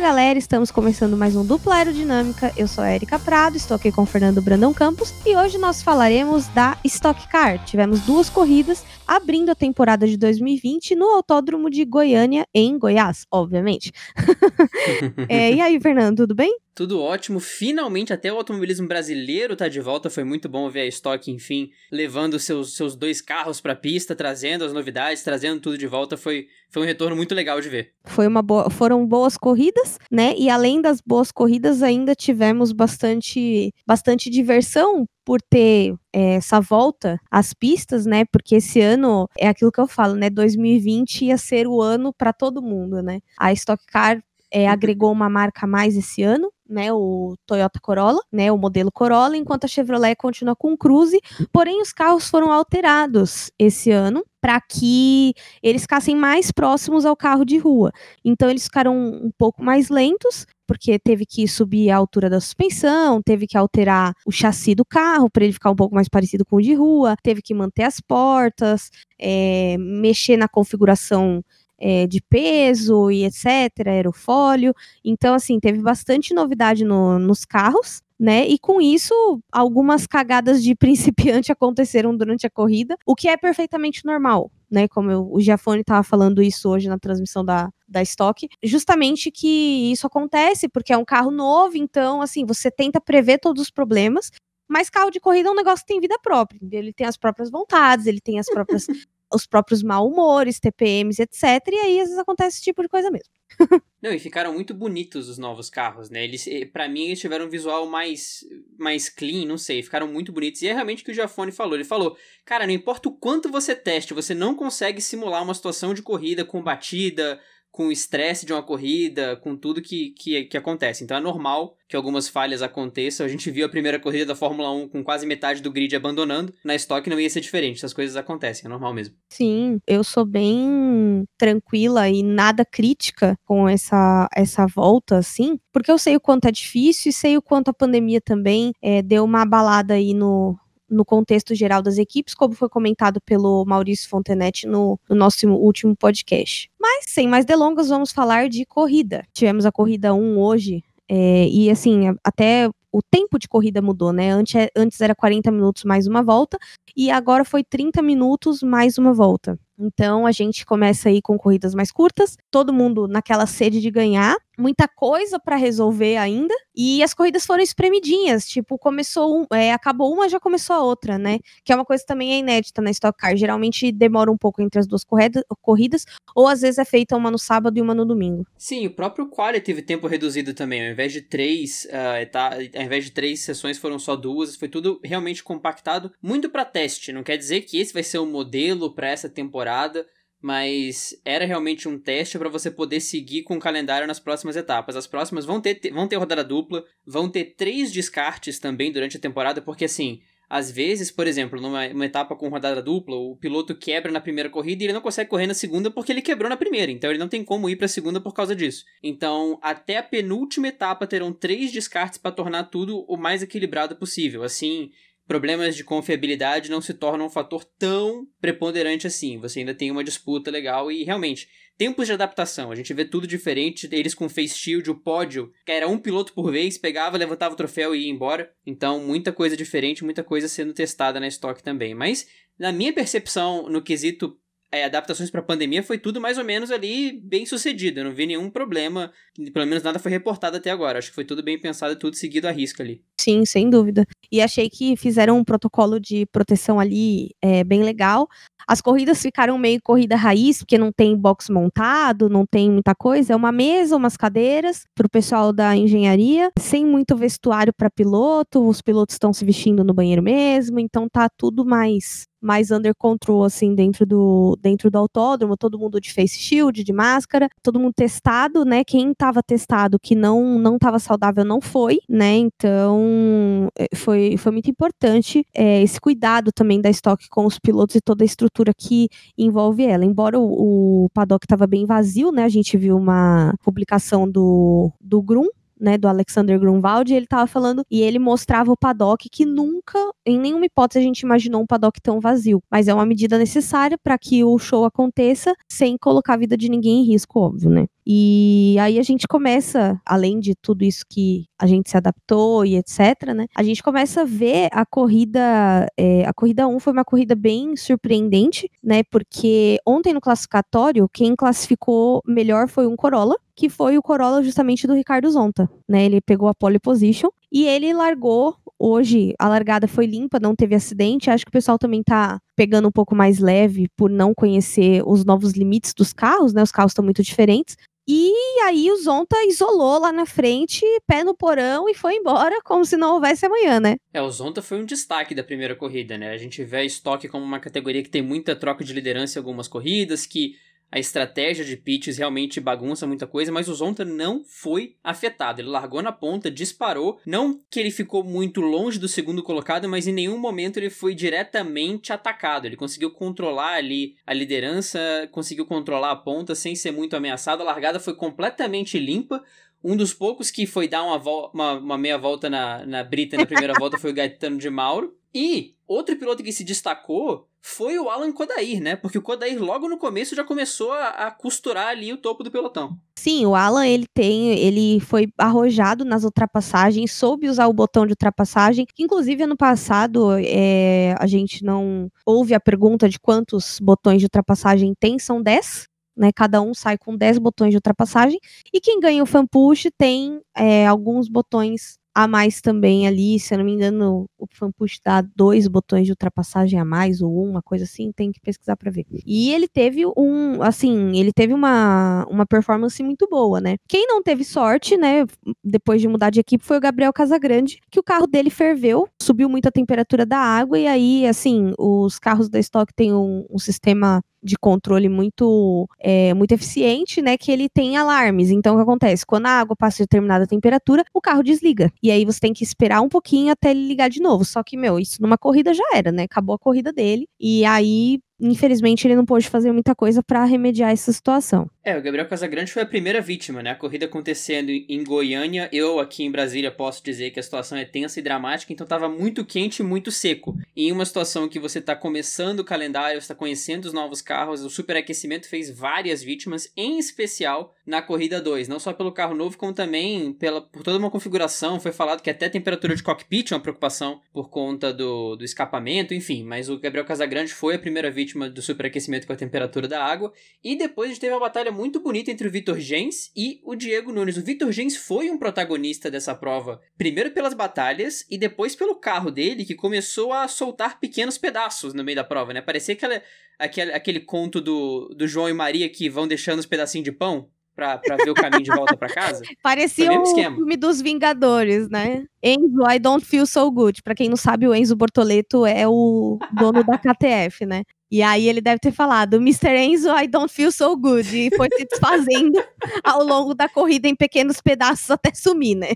galera, estamos começando mais um Dupla Aerodinâmica. Eu sou a Erika Prado, estou aqui com o Fernando Brandão Campos e hoje nós falaremos da Stock Car. Tivemos duas corridas abrindo a temporada de 2020 no Autódromo de Goiânia, em Goiás, obviamente. é, e aí, Fernando, tudo bem? Tudo ótimo. Finalmente, até o automobilismo brasileiro tá de volta. Foi muito bom ver a Stock, enfim, levando seus, seus dois carros pra pista, trazendo as novidades, trazendo tudo de volta. Foi, foi um retorno muito legal de ver. Foi uma boa, foram boas corridas, né? E além das boas corridas, ainda tivemos bastante, bastante diversão por ter é, essa volta às pistas, né? Porque esse ano é aquilo que eu falo, né? 2020 ia ser o ano para todo mundo, né? A Stock Car é, agregou uma marca a mais esse ano, né, o Toyota Corolla, né, o modelo Corolla, enquanto a Chevrolet continua com o Cruze, porém os carros foram alterados esse ano para que eles ficassem mais próximos ao carro de rua. Então eles ficaram um pouco mais lentos, porque teve que subir a altura da suspensão, teve que alterar o chassi do carro para ele ficar um pouco mais parecido com o de rua, teve que manter as portas, é, mexer na configuração é, de peso e etc, aerofólio. Então, assim, teve bastante novidade no, nos carros. Né? E com isso, algumas cagadas de principiante aconteceram durante a corrida, o que é perfeitamente normal, né? Como eu, o Giafone estava falando isso hoje na transmissão da, da Stock, justamente que isso acontece porque é um carro novo, então assim, você tenta prever todos os problemas, mas carro de corrida é um negócio que tem vida própria, ele tem as próprias vontades, ele tem as próprias os próprios mau humores, TPMs, etc. E aí às vezes acontece esse tipo de coisa mesmo. Não, e ficaram muito bonitos os novos carros, né? Eles, para mim, eles tiveram um visual mais, mais clean, não sei, ficaram muito bonitos. E é realmente o que o Giafone falou. Ele falou, cara, não importa o quanto você teste, você não consegue simular uma situação de corrida com batida, com o estresse de uma corrida, com tudo que, que, que acontece. Então é normal que algumas falhas aconteçam. A gente viu a primeira corrida da Fórmula 1 com quase metade do grid abandonando. Na Stock não ia ser diferente, essas coisas acontecem, é normal mesmo. Sim, eu sou bem tranquila e nada crítica com essa, essa volta, assim, porque eu sei o quanto é difícil e sei o quanto a pandemia também é, deu uma abalada aí no, no contexto geral das equipes, como foi comentado pelo Maurício Fontenetti no, no, nosso último podcast. Mas, sem mais delongas, vamos falar de corrida. Tivemos a corrida 1 hoje, é, e assim, até o tempo de corrida mudou, né? Antes, antes era 40 minutos mais uma volta, e agora foi 30 minutos mais uma volta. Então a gente começa aí com corridas mais curtas, todo mundo naquela sede de ganhar, muita coisa para resolver ainda, e as corridas foram espremidinhas, tipo, começou um, é, acabou uma, já começou a outra, né? Que é uma coisa também é inédita na Stock Car, geralmente demora um pouco entre as duas corrida, corridas, ou às vezes é feita uma no sábado e uma no domingo. Sim, o próprio Quali teve tempo reduzido também, ao invés de três, uh, ao invés de três sessões foram só duas, foi tudo realmente compactado, muito para teste, não quer dizer que esse vai ser o modelo para essa temporada, temporada, mas era realmente um teste para você poder seguir com o calendário nas próximas etapas. As próximas vão ter, vão ter rodada dupla, vão ter três descartes também durante a temporada, porque assim, às vezes, por exemplo, numa etapa com rodada dupla, o piloto quebra na primeira corrida e ele não consegue correr na segunda porque ele quebrou na primeira, então ele não tem como ir para a segunda por causa disso. Então, até a penúltima etapa terão três descartes para tornar tudo o mais equilibrado possível. Assim, problemas de confiabilidade não se tornam um fator tão preponderante assim. Você ainda tem uma disputa legal e realmente tempos de adaptação. A gente vê tudo diferente. Eles com face shield, o pódio, que era um piloto por vez, pegava, levantava o troféu e ia embora. Então, muita coisa diferente, muita coisa sendo testada na estoque também. Mas na minha percepção, no quesito é, adaptações para a pandemia foi tudo mais ou menos ali bem sucedido. Eu não vi nenhum problema, pelo menos nada foi reportado até agora. Acho que foi tudo bem pensado e tudo seguido à risca ali. Sim, sem dúvida. E achei que fizeram um protocolo de proteção ali é, bem legal. As corridas ficaram meio corrida raiz, porque não tem box montado, não tem muita coisa. É uma mesa, umas cadeiras para o pessoal da engenharia, sem muito vestuário para piloto. Os pilotos estão se vestindo no banheiro mesmo, então tá tudo mais mais under control, assim, dentro do, dentro do autódromo, todo mundo de face shield, de máscara, todo mundo testado, né? Quem estava testado que não não estava saudável não foi, né? Então é, foi, foi muito importante é, esse cuidado também da estoque com os pilotos e toda a estrutura que envolve ela. Embora o, o paddock estava bem vazio, né? A gente viu uma publicação do, do Grum, né, do Alexander Grunwald, e ele tava falando, e ele mostrava o paddock que nunca, em nenhuma hipótese, a gente imaginou um paddock tão vazio. Mas é uma medida necessária para que o show aconteça sem colocar a vida de ninguém em risco, óbvio, né? E aí a gente começa, além de tudo isso que a gente se adaptou e etc, né? A gente começa a ver a corrida, é, a corrida 1 foi uma corrida bem surpreendente, né? Porque ontem no classificatório, quem classificou melhor foi um Corolla, que foi o Corolla justamente do Ricardo Zonta, né? Ele pegou a pole position e ele largou hoje a largada foi limpa, não teve acidente. Acho que o pessoal também tá pegando um pouco mais leve por não conhecer os novos limites dos carros, né? Os carros estão muito diferentes. E aí o Zonta isolou lá na frente, pé no porão e foi embora como se não houvesse amanhã, né? É, o Zonta foi um destaque da primeira corrida, né? A gente vê a estoque como uma categoria que tem muita troca de liderança em algumas corridas, que a estratégia de pitches realmente bagunça muita coisa, mas o Zonta não foi afetado. Ele largou na ponta, disparou. Não que ele ficou muito longe do segundo colocado, mas em nenhum momento ele foi diretamente atacado. Ele conseguiu controlar ali a liderança, conseguiu controlar a ponta sem ser muito ameaçado. A largada foi completamente limpa. Um dos poucos que foi dar uma, uma, uma meia volta na, na Brita na primeira volta foi o Gaetano de Mauro. E outro piloto que se destacou foi o Alan Kodair, né? Porque o Kodair logo no começo já começou a, a, costurar ali o topo do pelotão. Sim, o Alan ele tem, ele foi arrojado nas ultrapassagens, soube usar o botão de ultrapassagem. Inclusive ano passado é, a gente não houve a pergunta de quantos botões de ultrapassagem tem, são 10. Né, cada um sai com 10 botões de ultrapassagem. E quem ganha o fan push tem é, alguns botões a mais também ali, se eu não me engano, o fanpush dá dois botões de ultrapassagem a mais, ou uma coisa assim, tem que pesquisar para ver. E ele teve um, assim, ele teve uma, uma performance muito boa, né? Quem não teve sorte, né, depois de mudar de equipe, foi o Gabriel Casagrande, que o carro dele ferveu, subiu muito a temperatura da água, e aí, assim, os carros da Stock têm um, um sistema de controle muito é, muito eficiente, né? Que ele tem alarmes. Então, o que acontece? Quando a água passa de determinada temperatura, o carro desliga. E aí você tem que esperar um pouquinho até ele ligar de novo. Só que, meu, isso numa corrida já era, né? Acabou a corrida dele. E aí infelizmente ele não pôde fazer muita coisa para remediar essa situação. É, o Gabriel Casagrande foi a primeira vítima, né? A corrida acontecendo em Goiânia, eu aqui em Brasília posso dizer que a situação é tensa e dramática, então tava muito quente e muito seco. E em uma situação que você tá começando o calendário, está conhecendo os novos carros, o superaquecimento fez várias vítimas, em especial na corrida 2, não só pelo carro novo, como também pela, por toda uma configuração. Foi falado que até a temperatura de cockpit é uma preocupação por conta do, do escapamento, enfim, mas o Gabriel Casagrande foi a primeira vítima do superaquecimento com a temperatura da água. E depois a gente teve uma batalha muito bonita entre o Vitor Gens e o Diego Nunes. O Vitor Gens foi um protagonista dessa prova, primeiro pelas batalhas e depois pelo carro dele, que começou a soltar pequenos pedaços no meio da prova, né? Parecia aquela, aquele, aquele conto do, do João e Maria que vão deixando os pedacinhos de pão pra, pra ver o caminho de volta pra casa. Parecia o esquema. filme dos Vingadores, né? Enzo, I don't feel so good. Pra quem não sabe, o Enzo Bortoleto é o dono da KTF, né? E aí ele deve ter falado, Mr. Enzo, I don't feel so good. E foi se desfazendo ao longo da corrida em pequenos pedaços até sumir, né?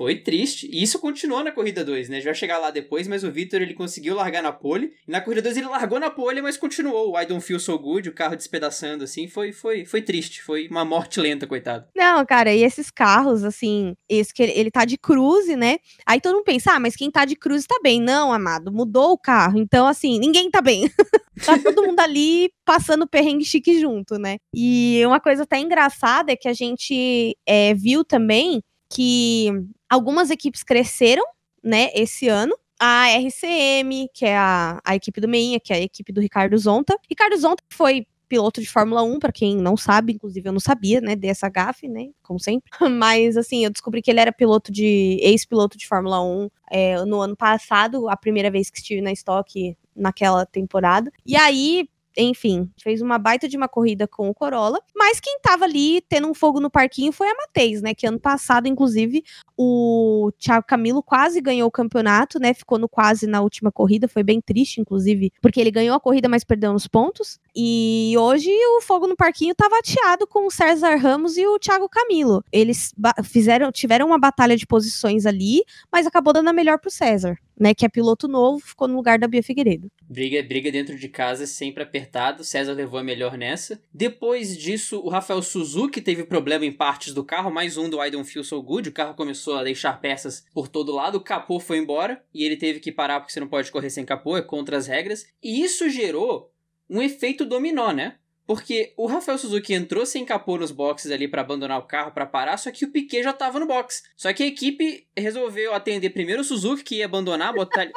Foi triste. E isso continuou na corrida 2, né? A gente vai chegar lá depois, mas o Victor ele conseguiu largar na pole. E na corrida 2 ele largou na pole, mas continuou. O I don't feel so good, o carro despedaçando, assim. Foi, foi, foi triste. Foi uma morte lenta, coitado. Não, cara, e esses carros, assim, esse que ele, ele tá de cruze, né? Aí todo mundo pensa, ah, mas quem tá de cruze tá bem. Não, amado, mudou o carro. Então, assim, ninguém tá bem. tá todo mundo ali passando perrengue chique junto, né? E uma coisa até engraçada é que a gente é, viu também que algumas equipes cresceram, né, esse ano. A RCM, que é a, a equipe do Meinha, que é a equipe do Ricardo Zonta. Ricardo Zonta foi piloto de Fórmula 1, para quem não sabe, inclusive eu não sabia, né, dessa gafe, né, como sempre. Mas, assim, eu descobri que ele era piloto de, ex-piloto de Fórmula 1 é, no ano passado, a primeira vez que estive na Stock naquela temporada. E aí, enfim, fez uma baita de uma corrida com o Corolla, mas quem tava ali tendo um fogo no parquinho foi a Matheus, né, que ano passado, inclusive, o Thiago Camilo quase ganhou o campeonato, né, ficou no quase na última corrida, foi bem triste, inclusive, porque ele ganhou a corrida, mas perdeu nos pontos, e hoje o fogo no parquinho tava ateado com o César Ramos e o Thiago Camilo, eles fizeram, tiveram uma batalha de posições ali, mas acabou dando a melhor pro César né, que é piloto novo, ficou no lugar da Bia Figueiredo. Briga, briga dentro de casa sempre apertado, César levou a melhor nessa. Depois disso, o Rafael Suzuki teve problema em partes do carro, mais um do I Don't Feel So Good, o carro começou a deixar peças por todo lado, o capô foi embora, e ele teve que parar porque você não pode correr sem capô, é contra as regras, e isso gerou um efeito dominó, né? porque o Rafael Suzuki entrou sem capô nos boxes ali para abandonar o carro para parar, só que o Piquet já tava no box. Só que a equipe resolveu atender primeiro o Suzuki que ia abandonar, botar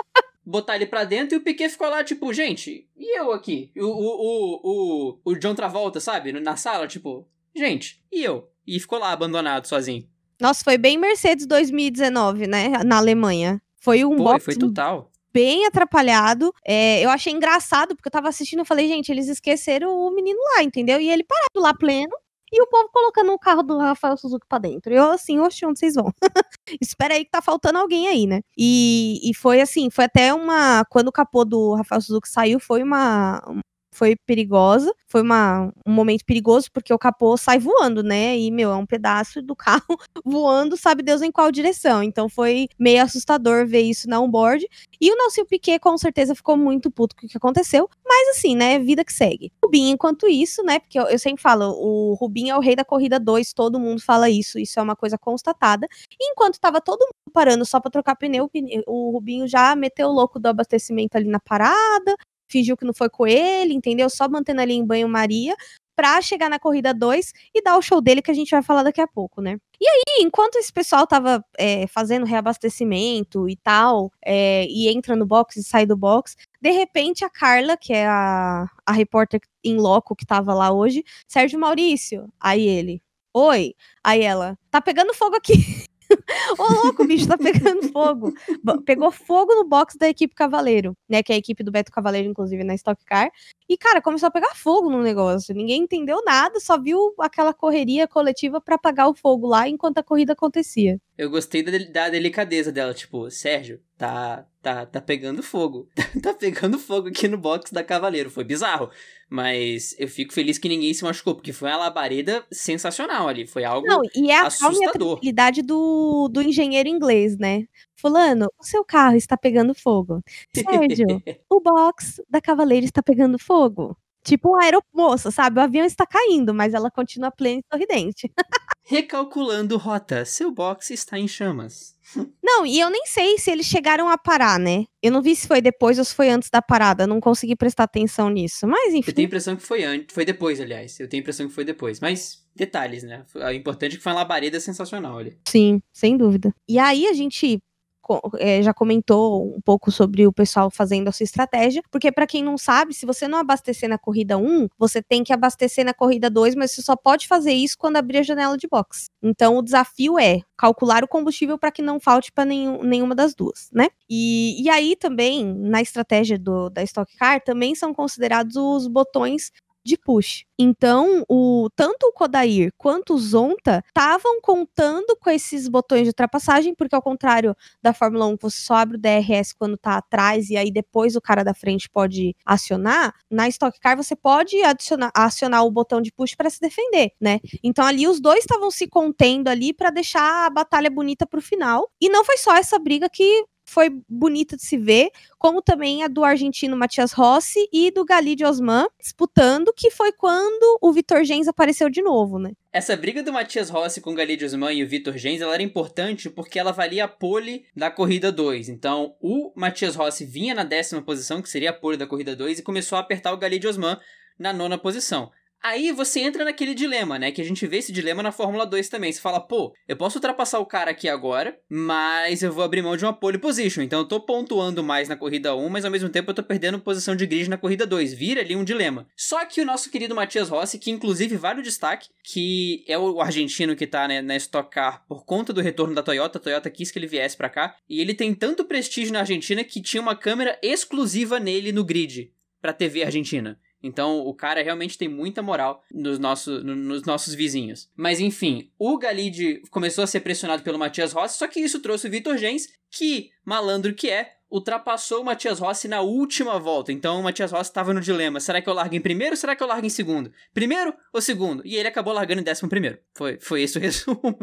botar ele pra dentro e o Piquet ficou lá, tipo, gente, e eu aqui? O, o, o, o, o John Travolta, sabe? Na sala, tipo, gente, e eu? E ficou lá abandonado sozinho. Nossa, foi bem Mercedes 2019, né? Na Alemanha. Foi um box foi total. bem atrapalhado. É, eu achei engraçado, porque eu tava assistindo e falei, gente, eles esqueceram o menino lá, entendeu? E ele parado lá pleno. E o povo colocando o carro do Rafael Suzuki pra dentro. E eu assim, oxe, onde vocês vão? Espera aí que tá faltando alguém aí, né? E, e foi assim, foi até uma. Quando o capô do Rafael Suzuki saiu, foi uma. Foi perigosa, foi uma, um momento perigoso, porque o capô sai voando, né? E, meu, é um pedaço do carro voando, sabe Deus em qual direção. Então foi meio assustador ver isso na onboard. E o Nelson Piquet com certeza ficou muito puto com o que aconteceu. Mas assim, né? Vida que segue. Rubinho, enquanto isso, né? Porque eu, eu sempre falo, o Rubinho é o rei da corrida 2, todo mundo fala isso, isso é uma coisa constatada. E enquanto tava todo mundo parando só pra trocar pneu- o Rubinho já meteu o louco do abastecimento ali na parada, fingiu que não foi com ele, entendeu? Só mantendo ali em banho-maria. Pra chegar na corrida 2 e dar o show dele que a gente vai falar daqui a pouco, né? E aí, enquanto esse pessoal tava é, fazendo reabastecimento e tal, é, e entra no box e sai do box, de repente a Carla, que é a, a repórter em loco que tava lá hoje, Sérgio Maurício. Aí ele, oi. Aí ela, tá pegando fogo aqui. Ô, louco, bicho, tá pegando fogo. Pegou fogo no box da equipe Cavaleiro, né? Que é a equipe do Beto Cavaleiro, inclusive, na Stock Car. E, cara, começou a pegar fogo no negócio. Ninguém entendeu nada, só viu aquela correria coletiva pra apagar o fogo lá enquanto a corrida acontecia. Eu gostei da, da delicadeza dela, tipo, Sérgio, tá, tá, tá pegando fogo. tá pegando fogo aqui no box da Cavaleiro. Foi bizarro. Mas eu fico feliz que ninguém se machucou, porque foi uma labareda sensacional ali. Foi algo. Não, e é a calma e a assustador. tranquilidade do, do engenheiro inglês, né? Fulano, o seu carro está pegando fogo. Sérgio, o box da Cavaleiro está pegando fogo. Tipo um aeromoça, sabe? O avião está caindo, mas ela continua plena e sorridente. Recalculando rota, seu box está em chamas. Não, e eu nem sei se eles chegaram a parar, né? Eu não vi se foi depois ou se foi antes da parada. Não consegui prestar atenção nisso. Mas enfim. Eu tenho a impressão que foi antes, foi depois, aliás. Eu tenho a impressão que foi depois. Mas detalhes, né? O importante é que foi uma labareda sensacional ali. Sim, sem dúvida. E aí a gente é, já comentou um pouco sobre o pessoal fazendo essa estratégia, porque para quem não sabe, se você não abastecer na corrida 1, você tem que abastecer na corrida 2, mas você só pode fazer isso quando abrir a janela de box. Então o desafio é calcular o combustível para que não falte para nenhuma das duas, né? E, e aí também, na estratégia do, da Stock Car, também são considerados os botões de push. Então, o tanto o Kodair quanto o Zonta estavam contando com esses botões de ultrapassagem, porque ao contrário da Fórmula 1, que você só abre o DRS quando tá atrás e aí depois o cara da frente pode acionar, na Stock Car você pode adicionar, acionar o botão de push para se defender, né? Então ali os dois estavam se contendo ali para deixar a batalha bonita pro final. E não foi só essa briga que foi bonita de se ver, como também a do argentino Matias Rossi e do Gali de Osman disputando, que foi quando o Vitor Gens apareceu de novo, né? Essa briga do Matias Rossi com o Galide Osman e o Vitor Gens, ela era importante porque ela valia a pole da corrida 2. Então, o Matias Rossi vinha na décima posição, que seria a pole da corrida 2, e começou a apertar o Galide Osman na nona posição. Aí você entra naquele dilema, né? Que a gente vê esse dilema na Fórmula 2 também. Você fala, pô, eu posso ultrapassar o cara aqui agora, mas eu vou abrir mão de uma pole position. Então eu tô pontuando mais na corrida 1, mas ao mesmo tempo eu tô perdendo posição de grid na corrida 2. Vira ali um dilema. Só que o nosso querido Matias Rossi, que inclusive vale o destaque, que é o argentino que tá né, na Stock Car por conta do retorno da Toyota. A Toyota quis que ele viesse pra cá. E ele tem tanto prestígio na Argentina que tinha uma câmera exclusiva nele no grid pra TV argentina. Então o cara realmente tem muita moral nos, nosso, no- nos nossos vizinhos. Mas enfim, o Galide começou a ser pressionado pelo Matias Rossi, só que isso trouxe o Vitor Gens, que, malandro que é, ultrapassou o Matias Rossi na última volta. Então o Matias Rossi estava no dilema: será que eu largo em primeiro ou será que eu largo em segundo? Primeiro ou segundo? E ele acabou largando em décimo primeiro. Foi, foi esse o resumo.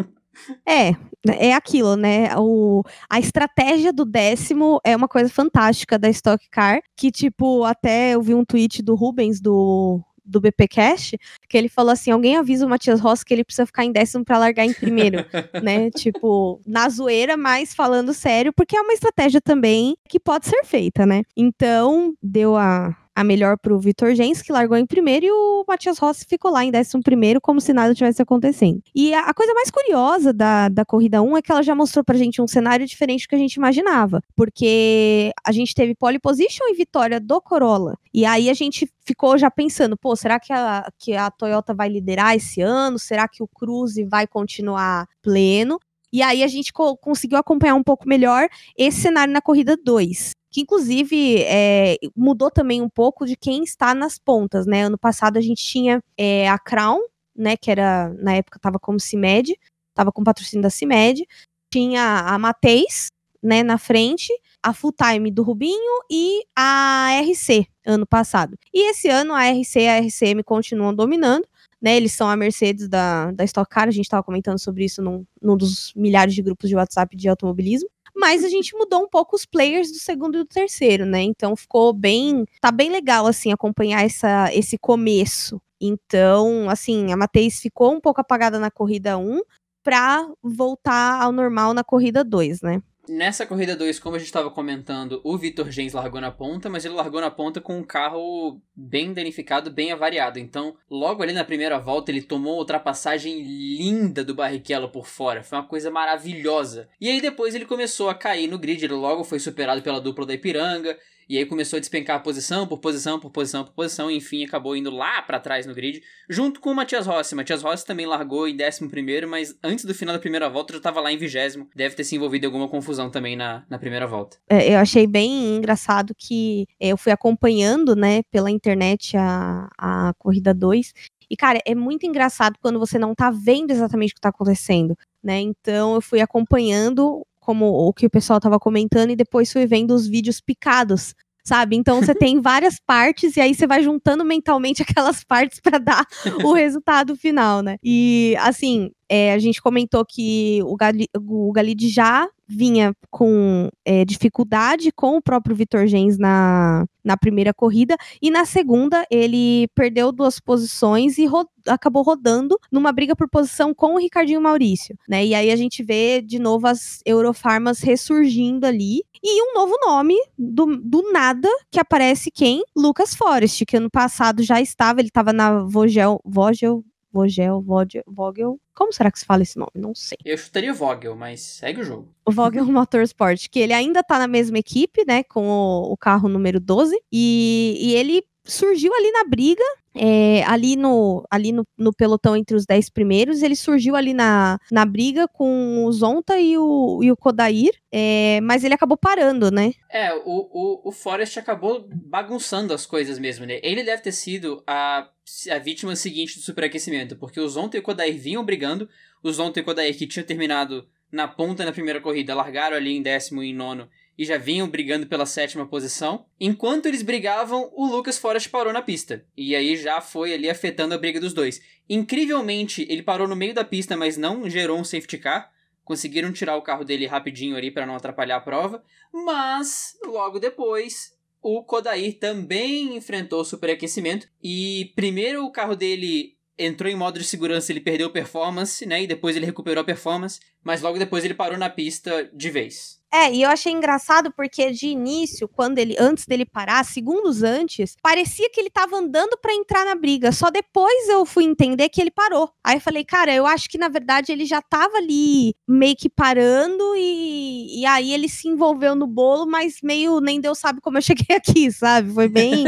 É, é aquilo, né? O, a estratégia do décimo é uma coisa fantástica da Stock Car, que, tipo, até eu vi um tweet do Rubens, do, do BP Cash, que ele falou assim, alguém avisa o Matias Rossi que ele precisa ficar em décimo para largar em primeiro, né? Tipo, na zoeira, mas falando sério, porque é uma estratégia também que pode ser feita, né? Então, deu a a melhor pro Vitor Gens, que largou em primeiro, e o Matias Rossi ficou lá em décimo primeiro, como se nada tivesse acontecendo. E a, a, coisa mais curiosa da, da corrida 1 é que ela já mostrou pra gente um cenário diferente do que a gente imaginava. Porque a gente teve pole position e vitória do Corolla. E aí a gente ficou já pensando, pô, será que a, que a Toyota vai liderar esse ano? Será que o Cruze vai continuar pleno? E aí a gente co conseguiu acompanhar um pouco melhor esse cenário na corrida 2 que inclusive é, mudou também um pouco de quem está nas pontas, né? Ano passado a gente tinha é, a Crown, né? Que era, na época, estava como CIMED, estava com patrocínio da CIMED, tinha a Mateis, né, na frente, a Full Time do Rubinho e a RC, ano passado. E esse ano a RC e a RCM continuam dominando, né, eles são a Mercedes da, da Stock Car, a gente estava comentando sobre isso num, num dos milhares de grupos de WhatsApp de automobilismo mas a gente mudou um pouco os players do segundo e do terceiro, né? Então ficou bem, tá bem legal assim acompanhar essa, esse começo. Então, assim, a Matheus ficou um pouco apagada na corrida 1 para voltar ao normal na corrida 2, né? Nessa corrida 2, como a gente estava comentando, o Vitor Gens largou na ponta, mas ele largou na ponta com um carro bem danificado, bem avariado. Então, logo ali na primeira volta, ele tomou uma ultrapassagem linda do Barrichello por fora. Foi uma coisa maravilhosa. E aí depois ele começou a cair no grid, ele logo foi superado pela dupla da Ipiranga. E aí começou a despencar posição por posição, por posição, por posição, e enfim acabou indo lá para trás no grid, junto com o Matias Rossi. Matias Rossi também largou em 11, mas antes do final da primeira volta já estava lá em vigésimo. Deve ter se envolvido em alguma confusão também na, na primeira volta. É, eu achei bem engraçado que eu fui acompanhando, né, pela internet a, a corrida 2. E, cara, é muito engraçado quando você não tá vendo exatamente o que tá acontecendo, né? Então eu fui acompanhando como o que o pessoal estava comentando, e depois fui vendo os vídeos picados sabe? Então você tem várias partes e aí você vai juntando mentalmente aquelas partes para dar o resultado final, né? E assim, é, a gente comentou que o, Gali, o Galide já vinha com é, dificuldade com o próprio Vitor Gens na, na primeira corrida, e na segunda ele perdeu duas posições e ro acabou rodando numa briga por posição com o Ricardinho Maurício, né? E aí a gente vê de novo as Eurofarmas ressurgindo ali, e um novo nome do, do nada que aparece quem? Lucas Forest, que ano passado já estava, ele estava na Vogel, Vogel Vogel, Vogel, Vogel. Como será que se fala esse nome? Não sei. Eu chutaria Vogel, mas segue o jogo. O Vogel Motorsport, que ele ainda tá na mesma equipe, né, com o, o carro número 12, e, e ele surgiu ali na briga, é, ali, no, ali no, no, pelotão entre os 10 primeiros, ele surgiu ali na, na briga com o Zonta e o, e o Kodair, é, mas ele acabou parando, né? É, o, o, o Forrest acabou bagunçando as coisas mesmo, né? Ele deve ter sido a, a vítima seguinte do superaquecimento, porque o Zonta e o Kodair vinham brigando, o Zonta e o Kodair que tinham terminado na ponta na primeira corrida, largaram ali em décimo e nono e já vinham brigando pela sétima posição. Enquanto eles brigavam, o Lucas Forest parou na pista. E aí já foi ali afetando a briga dos dois. Incrivelmente, ele parou no meio da pista, mas não gerou um safety car. Conseguiram tirar o carro dele rapidinho ali para não atrapalhar a prova. Mas, logo depois, o Kodair também enfrentou superaquecimento. E primeiro o carro dele entrou em modo de segurança, ele perdeu performance, né? E depois ele recuperou a performance. Mas logo depois ele parou na pista de vez. É, e eu achei engraçado porque de início, quando ele antes dele parar, segundos antes, parecia que ele tava andando para entrar na briga. Só depois eu fui entender que ele parou. Aí eu falei, cara, eu acho que na verdade ele já tava ali meio que parando e, e aí ele se envolveu no bolo, mas meio nem Deus sabe como eu cheguei aqui, sabe? Foi bem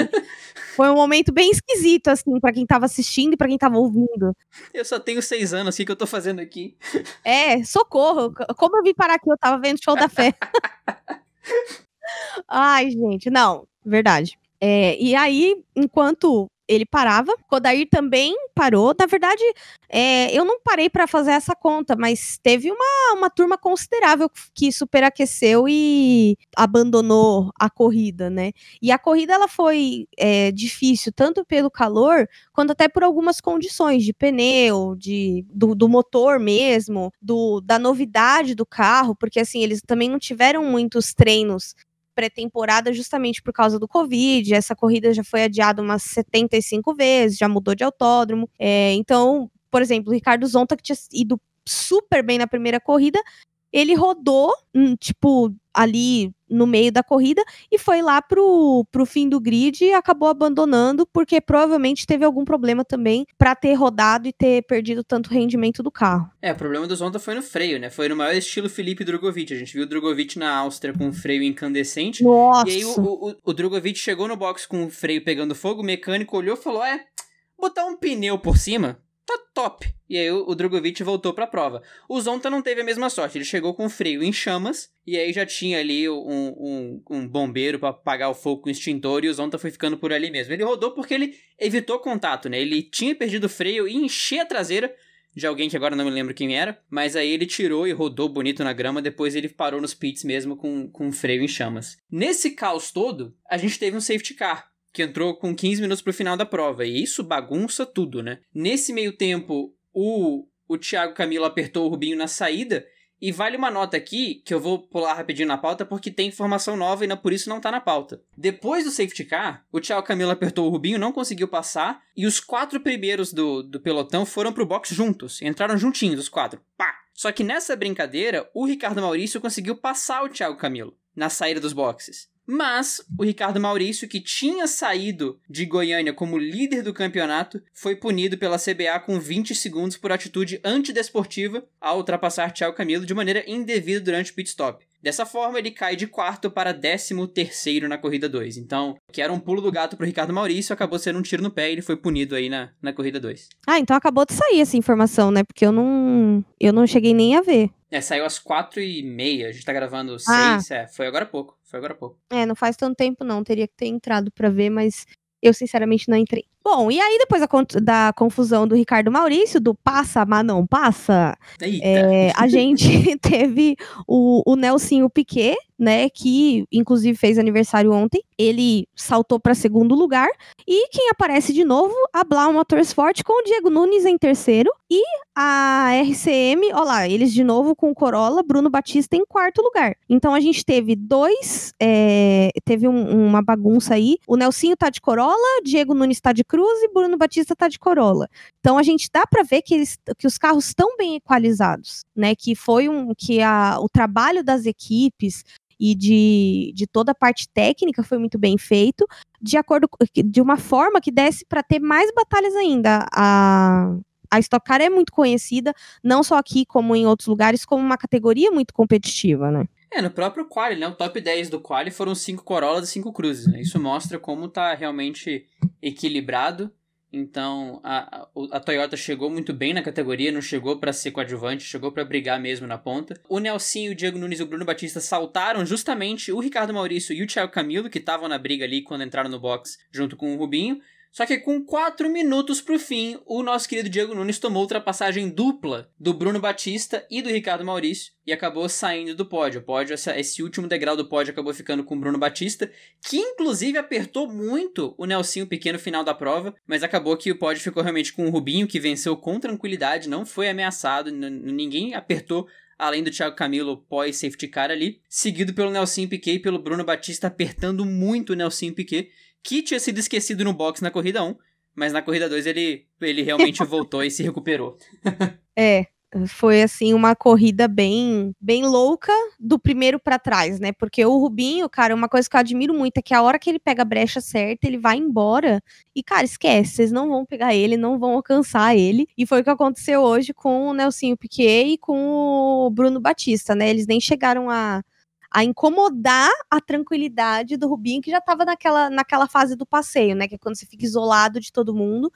Foi um momento bem esquisito, assim, para quem tava assistindo e pra quem tava ouvindo. Eu só tenho seis anos, o que eu tô fazendo aqui? É, socorro. Como eu vim parar aqui? Eu tava vendo show da fé. Ai, gente, não, verdade. É, e aí, enquanto ele parava. Kodair também parou. Na verdade, é, eu não parei para fazer essa conta, mas teve uma, uma turma considerável que superaqueceu e abandonou a corrida, né? E a corrida ela foi é, difícil tanto pelo calor quanto até por algumas condições de pneu, de do, do motor mesmo, do, da novidade do carro, porque assim eles também não tiveram muitos treinos pré-temporada justamente por causa do Covid. Essa corrida já foi adiada umas 75 vezes, já mudou de autódromo. É, então, por exemplo, o Ricardo Zonta, que tinha ido super bem na primeira corrida, ele rodou, hum, tipo, ali no meio da corrida e foi lá pro, pro fim do grid e acabou abandonando porque provavelmente teve algum problema também para ter rodado e ter perdido tanto rendimento do carro. É, o problema do Zonta foi no freio, né? Foi no maior estilo Felipe Drogovic. A gente viu o Drogovic na Áustria com um freio incandescente. Nossa. E aí o, o, o Drogovic chegou no box com o freio pegando fogo, o mecânico olhou e falou: É, botar um pneu por cima tá top. E aí o, o Drogovic voltou pra prova. O Zonta não teve a mesma sorte, ele chegou com o freio em chamas, e aí já tinha ali um, um, um bombeiro para apagar o fogo com o extintor, e o Zonta foi ficando por ali mesmo. Ele rodou porque ele evitou contato, né? Ele tinha perdido o freio e enchia a traseira de alguém que agora não me lembro quem era, mas aí ele tirou e rodou bonito na grama, depois ele parou nos pits mesmo com, com freio em chamas. Nesse caos todo, a gente teve um safety car, que entrou com 15 minutos pro final da prova. E isso bagunça tudo, né? Nesse meio tempo, o, o Thiago Camilo apertou o Rubinho na saída. E vale uma nota aqui, que eu vou pular rapidinho na pauta, porque tem informação nova e não, por isso não tá na pauta. Depois do safety car, o Thiago Camilo apertou o Rubinho, não conseguiu passar, e os quatro primeiros do, do pelotão foram pro box juntos. Entraram juntinhos, os quatro. Pá! Só que nessa brincadeira, o Ricardo Maurício conseguiu passar o Thiago Camilo na saída dos boxes. Mas o Ricardo Maurício, que tinha saído de Goiânia como líder do campeonato, foi punido pela CBA com 20 segundos por atitude antidesportiva ao ultrapassar Thiago Camilo de maneira indevida durante o pit stop. Dessa forma, ele cai de quarto para décimo terceiro na corrida 2. Então, que era um pulo do gato pro Ricardo Maurício, acabou sendo um tiro no pé e ele foi punido aí na, na corrida 2. Ah, então acabou de sair essa informação, né? Porque eu não, eu não cheguei nem a ver. É, saiu às quatro e meia. A gente tá gravando ah. seis. É, foi agora há pouco. Foi agora há pouco. É, não faz tanto tempo não. Teria que ter entrado para ver, mas eu sinceramente não entrei. Bom, e aí depois da, da confusão do Ricardo Maurício, do passa, mas não passa, é, a gente teve o, o Nelsinho Piquet, né, que inclusive fez aniversário ontem. Ele saltou para segundo lugar. E quem aparece de novo, a Blau Motorsport com o Diego Nunes em terceiro. E a RCM, olha lá, eles de novo com o Corolla, Bruno Batista em quarto lugar. Então a gente teve dois, é, teve um, uma bagunça aí. O Nelsinho tá de Corolla, Diego Nunes tá de Cruz e Bruno Batista tá de Corolla. Então a gente dá para ver que, eles, que os carros estão bem equalizados, né? Que foi um que a, o trabalho das equipes e de, de toda a parte técnica foi muito bem feito, de acordo de uma forma que desse para ter mais batalhas ainda. A, a Stock Car é muito conhecida, não só aqui como em outros lugares, como uma categoria muito competitiva, né? É, no próprio Quali, né? O top 10 do Quali foram cinco Corollas e cinco Cruzes, né? Isso mostra como tá realmente equilibrado. Então, a, a Toyota chegou muito bem na categoria, não chegou para ser coadjuvante, chegou para brigar mesmo na ponta. O Nelsinho, o Diego Nunes e o Bruno Batista saltaram justamente o Ricardo Maurício e o Thiago Camilo, que estavam na briga ali quando entraram no box junto com o Rubinho. Só que com 4 minutos pro fim, o nosso querido Diego Nunes tomou ultrapassagem dupla do Bruno Batista e do Ricardo Maurício e acabou saindo do pódio. O pódio, esse último degrau do pódio acabou ficando com o Bruno Batista, que inclusive apertou muito o Nelsinho Pequeno final da prova, mas acabou que o pódio ficou realmente com o Rubinho, que venceu com tranquilidade, não foi ameaçado, ninguém apertou além do Thiago Camilo pós-safety car ali, seguido pelo Nelson Piquet e pelo Bruno Batista apertando muito o Nelson Piquet, que tinha sido esquecido no box na corrida 1, mas na corrida 2 ele, ele realmente voltou e se recuperou. é, foi assim uma corrida bem bem louca do primeiro para trás, né? Porque o Rubinho, cara, uma coisa que eu admiro muito é que a hora que ele pega a brecha certa, ele vai embora e cara, esquece, vocês não vão pegar ele, não vão alcançar ele. E foi o que aconteceu hoje com o Nelsinho Piquet e com o Bruno Batista, né? Eles nem chegaram a a incomodar a tranquilidade do Rubinho, que já estava naquela, naquela fase do passeio, né? Que é quando você fica isolado de todo mundo.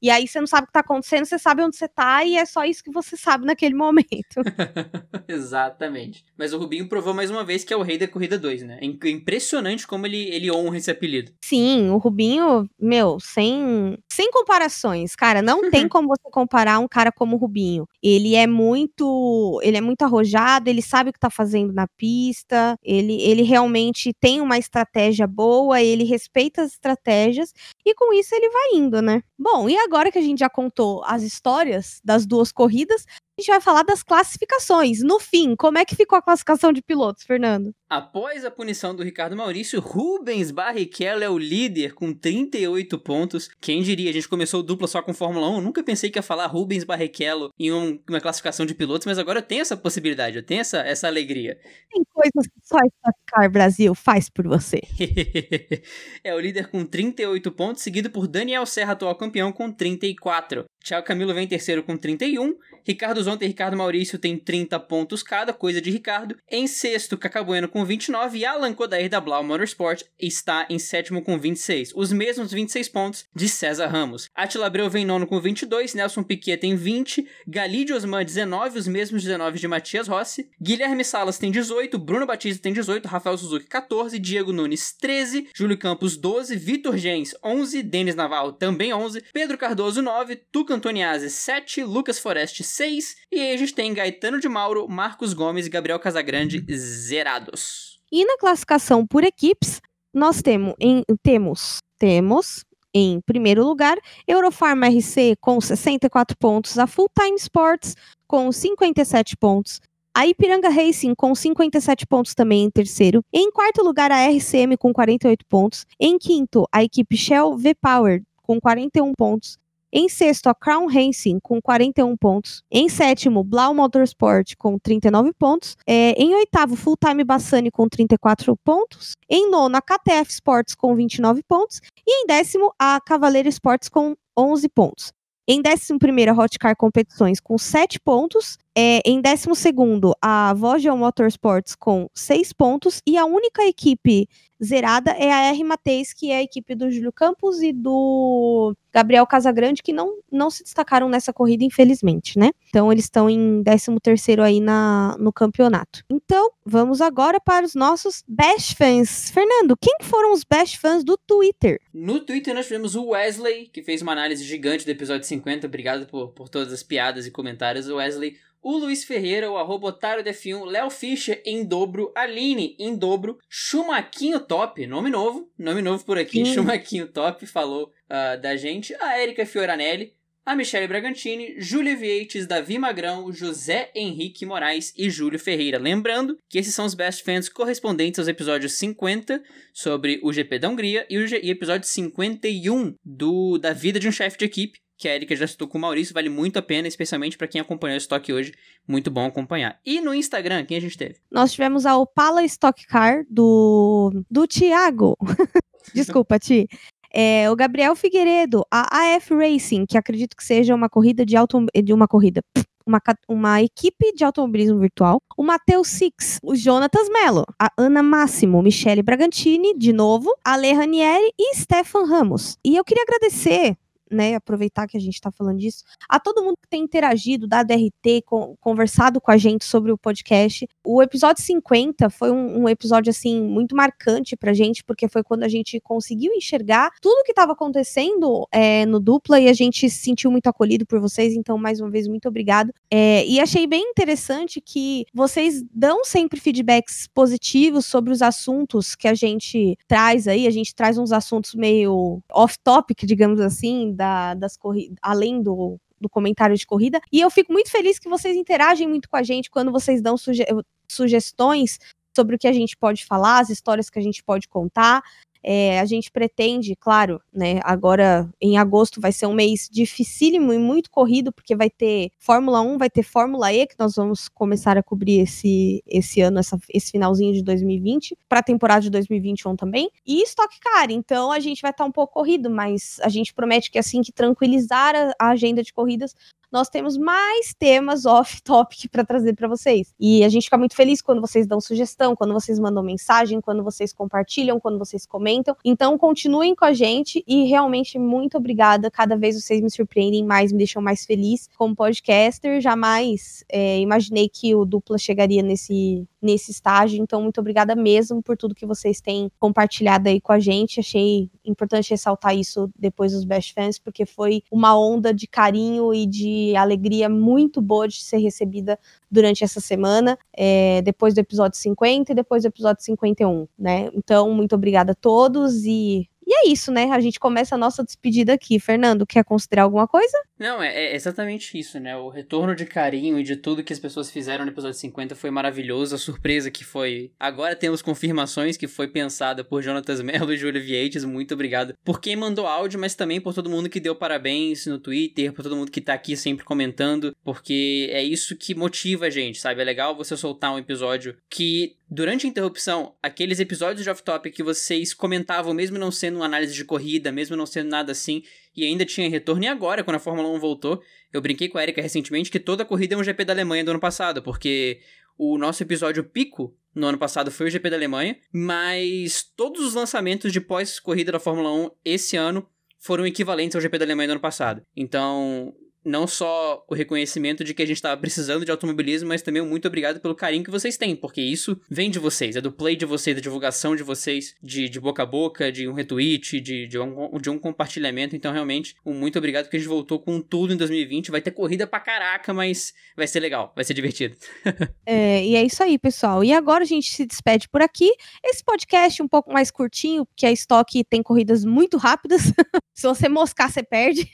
E aí você não sabe o que tá acontecendo, você sabe onde você tá e é só isso que você sabe naquele momento. Exatamente. Mas o Rubinho provou mais uma vez que é o rei da corrida 2, né? É impressionante como ele, ele honra esse apelido. Sim, o Rubinho, meu, sem, sem comparações, cara, não tem como você comparar um cara como o Rubinho. Ele é muito, ele é muito arrojado, ele sabe o que tá fazendo na pista, ele, ele realmente tem uma estratégia boa, ele respeita as estratégias e com isso ele vai indo, né? Bom, e agora que a gente já contou as histórias das duas corridas, a gente vai falar das classificações. No fim, como é que ficou a classificação de pilotos, Fernando? Após a punição do Ricardo Maurício, Rubens Barrichello é o líder com 38 pontos. Quem diria, a gente começou dupla só com Fórmula 1. Eu nunca pensei que ia falar Rubens Barrichello em um, uma classificação de pilotos, mas agora eu tenho essa possibilidade, eu tenho essa, essa alegria. Tem coisas que só Stock Car Brasil faz por você. é o líder com 38 pontos, seguido por Daniel Serra, atual campeão, com 34. Thiago Camilo vem terceiro com 31. Ricardo Zonta e Ricardo Maurício têm 30 pontos cada, coisa de Ricardo. Em sexto, Cacabueno com 29 e Alan Kodair da Blau Motorsport está em sétimo com 26. Os mesmos 26 pontos de César Ramos. Atila Abreu vem nono com 22, Nelson Piquet tem 20, Galide Osman 19, os mesmos 19 de Matias Rossi. Guilherme Salas tem 18, Bruno Batista tem 18, Rafael Suzuki 14, Diego Nunes 13, Júlio Campos 12, Vitor Gens 11, Denis Naval também 11, Pedro Cardoso 9, Tuca Antoniazzi 7, Lucas Foreste 6, e aí a gente tem Gaetano de Mauro, Marcos Gomes e Gabriel Casagrande zerados. E na classificação por equipes, nós temos, em, temos, temos em primeiro lugar, Eurofarm RC com 64 pontos, a Full Time Sports com 57 pontos, a Ipiranga Racing com 57 pontos também em terceiro. Em quarto lugar, a RCM com 48 pontos. Em quinto, a equipe Shell V-Power com 41 pontos. Em sexto, a Crown Racing com 41 pontos. Em sétimo, Blau Motorsport com 39 pontos. É, em oitavo, Full Time Bassani com 34 pontos. Em nono, a KTF Sports com 29 pontos. E em décimo, a Cavaleiro Sports com 11 pontos. Em décimo primeiro, a Hotcar Competições com 7 pontos. É, em décimo segundo, a Vogel Motorsports com 6 pontos. E a única equipe zerada é a R Mateis, que é a equipe do Júlio Campos e do Gabriel Casagrande, que não, não se destacaram nessa corrida, infelizmente, né? Então eles estão em 13 terceiro aí na, no campeonato. Então, vamos agora para os nossos best fans. Fernando, quem foram os best fans do Twitter? No Twitter nós tivemos o Wesley, que fez uma análise gigante do episódio 50. Obrigado por, por todas as piadas e comentários. Wesley o Luiz Ferreira, o arroba Otário F1, Léo Fischer em dobro, Aline em dobro, Chumaquinho Top, nome novo, nome novo por aqui, Sim. Chumaquinho Top falou uh, da gente, a Erika Fioranelli, a Michelle Bragantini, Júlia Vieites, Davi Magrão, José Henrique Moraes e Júlio Ferreira. Lembrando que esses são os best fans correspondentes aos episódios 50 sobre o GP da Hungria e o episódio 51 do, da vida de um chefe de equipe, que a Erika já citou com o Maurício, vale muito a pena, especialmente para quem acompanhou o estoque hoje, muito bom acompanhar. E no Instagram, quem a gente teve? Nós tivemos a Opala Stock Car do, do Thiago. Desculpa, Ti. É, o Gabriel Figueiredo, a AF Racing, que acredito que seja uma corrida de auto, de uma corrida, uma, uma equipe de automobilismo virtual, o Matheus Six, o Jonatas Mello, a Ana Máximo, Michele Bragantini, de novo, a Le Ranieri e Stefan Ramos. E eu queria agradecer né, aproveitar que a gente está falando disso, a todo mundo que tem interagido, dado RT, com, conversado com a gente sobre o podcast. O episódio 50 foi um, um episódio, assim, muito marcante pra gente, porque foi quando a gente conseguiu enxergar tudo que estava acontecendo é, no Dupla e a gente se sentiu muito acolhido por vocês, então, mais uma vez, muito obrigado. É, e achei bem interessante que vocês dão sempre feedbacks positivos sobre os assuntos que a gente traz aí, a gente traz uns assuntos meio off-topic, digamos assim, da, das corridas, além do, do comentário de corrida. E eu fico muito feliz que vocês interagem muito com a gente quando vocês dão suge sugestões sobre o que a gente pode falar, as histórias que a gente pode contar. É, a gente pretende, claro, né? Agora em agosto vai ser um mês dificílimo e muito corrido, porque vai ter Fórmula 1, vai ter Fórmula E, que nós vamos começar a cobrir esse, esse ano, essa, esse finalzinho de 2020, para a temporada de 2021 também, e Stock Car. Então a gente vai estar tá um pouco corrido, mas a gente promete que assim que tranquilizar a, a agenda de corridas, nós temos mais temas off-topic para trazer para vocês. E a gente fica muito feliz quando vocês dão sugestão, quando vocês mandam mensagem, quando vocês compartilham, quando vocês comentam. Então, continuem com a gente e realmente muito obrigada. Cada vez vocês me surpreendem mais, me deixam mais feliz como podcaster. Jamais é, imaginei que o Dupla chegaria nesse, nesse estágio. Então, muito obrigada mesmo por tudo que vocês têm compartilhado aí com a gente. Achei importante ressaltar isso depois dos Best Fans, porque foi uma onda de carinho e de alegria muito boa de ser recebida durante essa semana, é, depois do episódio 50 e depois do episódio 51, né? Então, muito obrigada a todos e E é isso, né? A gente começa a nossa despedida aqui. Fernando, quer considerar alguma coisa? Não, é, é exatamente isso, né? O retorno de carinho e de tudo que as pessoas fizeram no episódio 50 foi maravilhoso. A surpresa que foi. Agora temos confirmações que foi pensada por Jonatas Mello e Júlia Vietes. Muito obrigado por quem mandou áudio, mas também por todo mundo que deu parabéns no Twitter, por todo mundo que tá aqui sempre comentando, porque é isso que motiva a gente, sabe? É legal você soltar um episódio que Durante a interrupção, aqueles episódios de off-topic que vocês comentavam, mesmo não sendo uma análise de corrida, mesmo não sendo nada assim, e ainda tinha retorno, e agora, quando a Fórmula 1 voltou, eu brinquei com a Erika recentemente que toda corrida é um GP da Alemanha do ano passado, porque o nosso episódio pico no ano passado foi o GP da Alemanha, mas todos os lançamentos de pós-corrida da Fórmula 1 esse ano foram equivalentes ao GP da Alemanha do ano passado. Então, não só o reconhecimento de que a gente estava precisando de automobilismo, mas também muito obrigado pelo carinho que vocês têm, porque isso vem de vocês, é do play de vocês, da divulgação de vocês, de, de boca a boca, de um retweet, de, de, um, de um compartilhamento. Então, realmente, um muito obrigado, porque a gente voltou com tudo em 2020. Vai ter corrida pra caraca, mas vai ser legal, vai ser divertido. é, e é isso aí, pessoal. E agora a gente se despede por aqui. Esse podcast um pouco mais curtinho, porque a Stock tem corridas muito rápidas. se você moscar, você perde.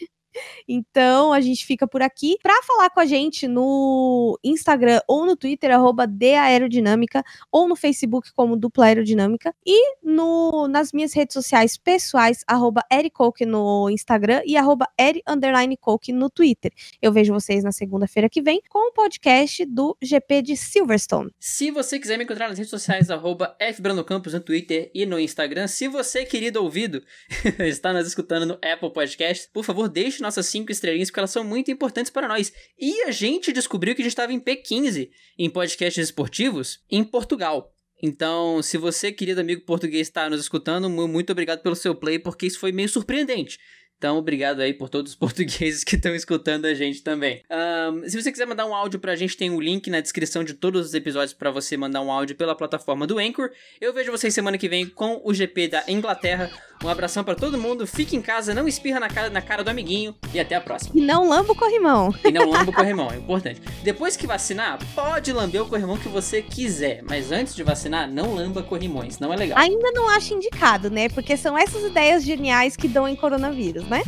Então a gente fica por aqui. Para falar com a gente no Instagram ou no Twitter, arroba Aerodinâmica, ou no Facebook como Dupla Aerodinâmica, e no, nas minhas redes sociais pessoais, arroba Ericoke no Instagram e arroba Eri no Twitter. Eu vejo vocês na segunda-feira que vem com o podcast do GP de Silverstone. Se você quiser me encontrar nas redes sociais, arroba no Twitter e no Instagram. Se você, querido ouvido, está nos escutando no Apple Podcast, por favor, deixe nossas cinco estrelinhas, porque elas são muito importantes para nós. E a gente descobriu que a gente estava em P15 em podcasts esportivos em Portugal. Então, se você, querido amigo português, está nos escutando, muito obrigado pelo seu play, porque isso foi meio surpreendente. Então, obrigado aí por todos os portugueses que estão escutando a gente também. Um, se você quiser mandar um áudio pra gente, tem um link na descrição de todos os episódios para você mandar um áudio pela plataforma do Anchor. Eu vejo vocês semana que vem com o GP da Inglaterra. Um abração para todo mundo, fique em casa, não espirra na cara, na cara do amiguinho e até a próxima. E não lamba o corrimão. E não lamba o corrimão, é importante. Depois que vacinar, pode lamber o corrimão que você quiser, mas antes de vacinar, não lamba corrimões, não é legal. Ainda não acho indicado, né? Porque são essas ideias geniais que dão em coronavírus, né?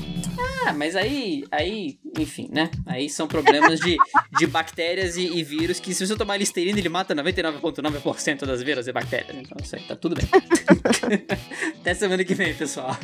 Ah, mas aí, aí, enfim, né? Aí são problemas de, de bactérias e, e vírus que se você tomar listerina, ele mata 99,9% das vírus e bactérias. Então isso aí tá tudo bem. Até semana que vem, pessoal. さ。